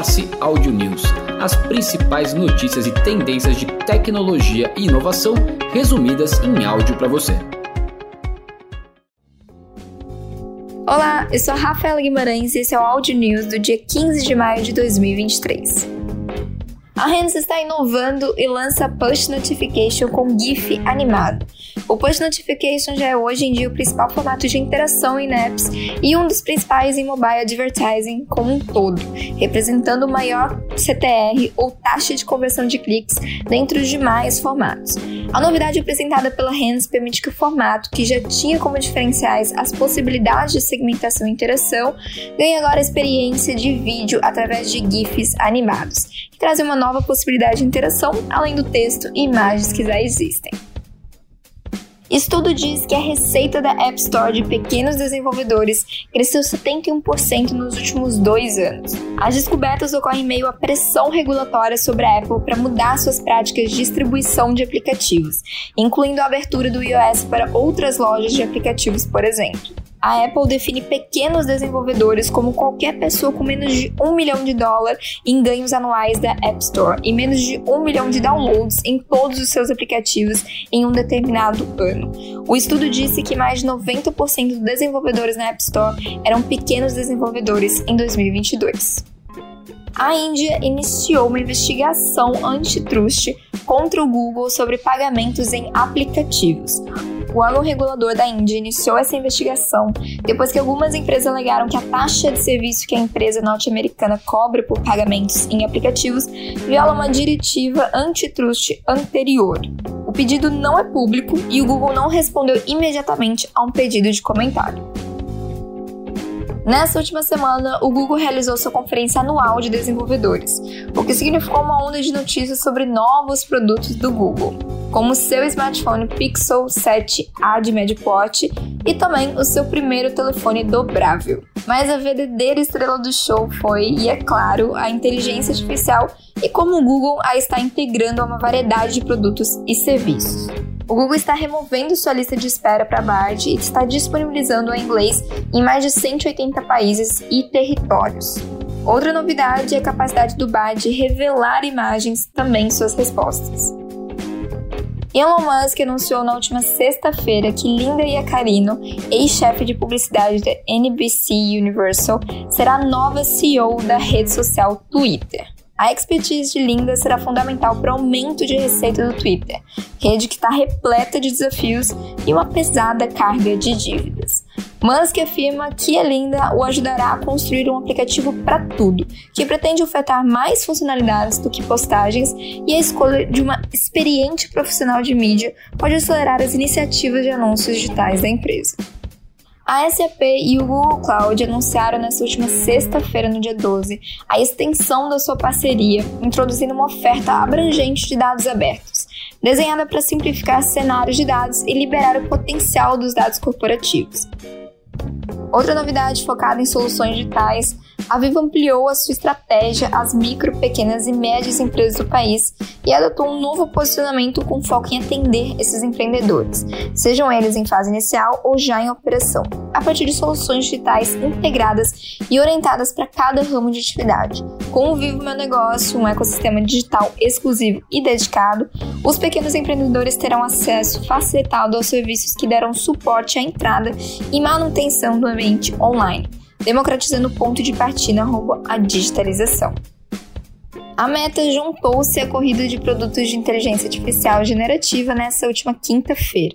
Force Audio News, as principais notícias e tendências de tecnologia e inovação resumidas em áudio para você. Olá, eu sou a Rafaela Guimarães e esse é o Audio News do dia 15 de maio de 2023. A Hands está inovando e lança Push Notification com GIF animado. O Push Notification já é hoje em dia o principal formato de interação em apps e um dos principais em mobile advertising como um todo, representando o maior CTR ou taxa de conversão de cliques dentre os demais formatos. A novidade apresentada pela Hands permite que o formato, que já tinha como diferenciais as possibilidades de segmentação e interação, ganhe agora a experiência de vídeo através de GIFs animados, que trazem uma nova possibilidade de interação, além do texto e imagens que já existem. Estudo diz que a receita da App Store de pequenos desenvolvedores cresceu 71% nos últimos dois anos. As descobertas ocorrem em meio à pressão regulatória sobre a Apple para mudar suas práticas de distribuição de aplicativos, incluindo a abertura do iOS para outras lojas de aplicativos, por exemplo a Apple define pequenos desenvolvedores como qualquer pessoa com menos de um milhão de dólares em ganhos anuais da App Store e menos de um milhão de downloads em todos os seus aplicativos em um determinado ano. O estudo disse que mais de 90% dos desenvolvedores na App Store eram pequenos desenvolvedores em 2022 a Índia iniciou uma investigação antitrust contra o Google sobre pagamentos em aplicativos. O órgão regulador da Índia iniciou essa investigação depois que algumas empresas alegaram que a taxa de serviço que a empresa norte-americana cobra por pagamentos em aplicativos viola uma diretiva antitrust anterior. O pedido não é público e o Google não respondeu imediatamente a um pedido de comentário. Nessa última semana, o Google realizou sua conferência anual de desenvolvedores, o que significou uma onda de notícias sobre novos produtos do Google, como seu smartphone Pixel 7a de médio porte e também o seu primeiro telefone dobrável. Mas a verdadeira estrela do show foi, e é claro, a inteligência artificial e como o Google a está integrando a uma variedade de produtos e serviços. O Google está removendo sua lista de espera para Bard e está disponibilizando em inglês em mais de 180 países e territórios. Outra novidade é a capacidade do Bard de revelar imagens também suas respostas. Elon Musk anunciou na última sexta-feira que Linda Iaccarino, ex-chefe de publicidade da NBC Universal, será a nova CEO da rede social Twitter. A expertise de Linda será fundamental para o aumento de receita do Twitter, rede que está repleta de desafios e uma pesada carga de dívidas. Musk afirma que a Linda o ajudará a construir um aplicativo para tudo, que pretende ofertar mais funcionalidades do que postagens e a escolha de uma experiente profissional de mídia pode acelerar as iniciativas de anúncios digitais da empresa. A SAP e o Google Cloud anunciaram nesta última sexta-feira, no dia 12, a extensão da sua parceria, introduzindo uma oferta abrangente de dados abertos, desenhada para simplificar cenários de dados e liberar o potencial dos dados corporativos. Outra novidade focada em soluções digitais a Vivo ampliou a sua estratégia às micro, pequenas e médias empresas do país e adotou um novo posicionamento com foco em atender esses empreendedores, sejam eles em fase inicial ou já em operação, a partir de soluções digitais integradas e orientadas para cada ramo de atividade. Com o Vivo Meu Negócio, um ecossistema digital exclusivo e dedicado, os pequenos empreendedores terão acesso facilitado aos serviços que deram suporte à entrada e manutenção do ambiente online democratizando o ponto de partida rumo à digitalização. A Meta juntou-se à corrida de produtos de inteligência artificial generativa nessa última quinta-feira,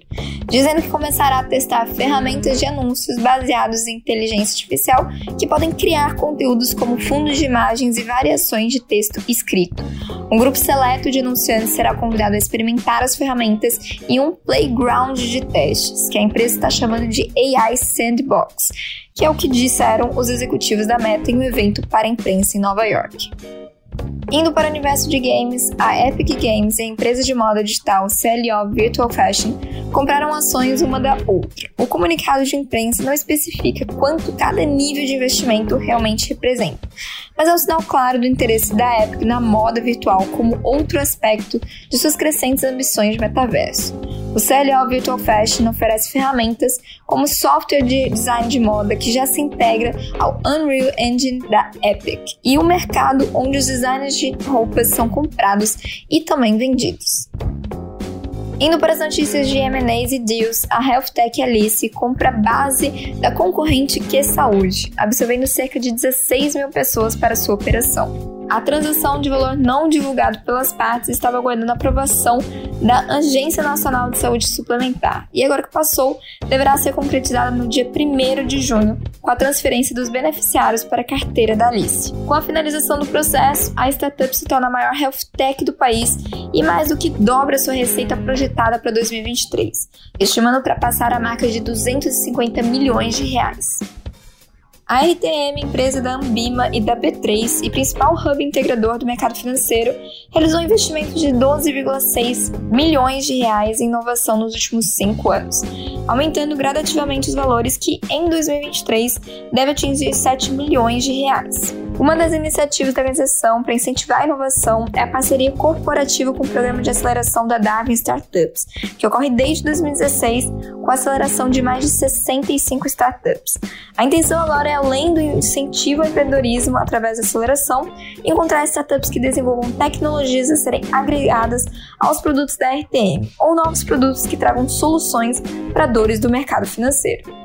dizendo que começará a testar ferramentas de anúncios baseados em inteligência artificial que podem criar conteúdos como fundos de imagens e variações de texto escrito. Um grupo seleto de anunciantes será convidado a experimentar as ferramentas em um playground de testes, que a empresa está chamando de AI Sandbox, que é o que disseram os executivos da Meta em um evento para a imprensa em Nova York. Indo para o universo de games, a Epic Games e a empresa de moda digital CLO Virtual Fashion compraram ações uma da outra. O comunicado de imprensa não especifica quanto cada nível de investimento realmente representa, mas é um sinal claro do interesse da Epic na moda virtual como outro aspecto de suas crescentes ambições de metaverso. O CLO Virtual Fashion oferece ferramentas como software de design de moda que já se integra ao Unreal Engine da Epic e o mercado onde os designers de roupas são comprados e também vendidos. Indo para as notícias de M&As e deals, a Health Tech Alice compra base da concorrente Que Saúde, absorvendo cerca de 16 mil pessoas para sua operação. A transação de valor não divulgado pelas partes estava aguardando a aprovação da Agência Nacional de Saúde Suplementar e agora que passou, deverá ser concretizada no dia 1 de junho, com a transferência dos beneficiários para a carteira da Alice. Com a finalização do processo, a startup se torna a maior health tech do país e mais do que dobra sua receita projetada para 2023, estimando ultrapassar a marca de 250 milhões de reais. A RTM, empresa da Ambima e da B3 e principal hub integrador do mercado financeiro, realizou um investimento de 12,6 milhões de reais em inovação nos últimos cinco anos, aumentando gradativamente os valores que, em 2023, deve atingir 7 milhões de reais. Uma das iniciativas da organização para incentivar a inovação é a parceria corporativa com o Programa de Aceleração da Darwin Startups, que ocorre desde 2016 com a aceleração de mais de 65 startups. A intenção agora é, além do incentivo ao empreendedorismo através da aceleração, encontrar startups que desenvolvam tecnologias a serem agregadas aos produtos da RTM ou novos produtos que tragam soluções para dores do mercado financeiro.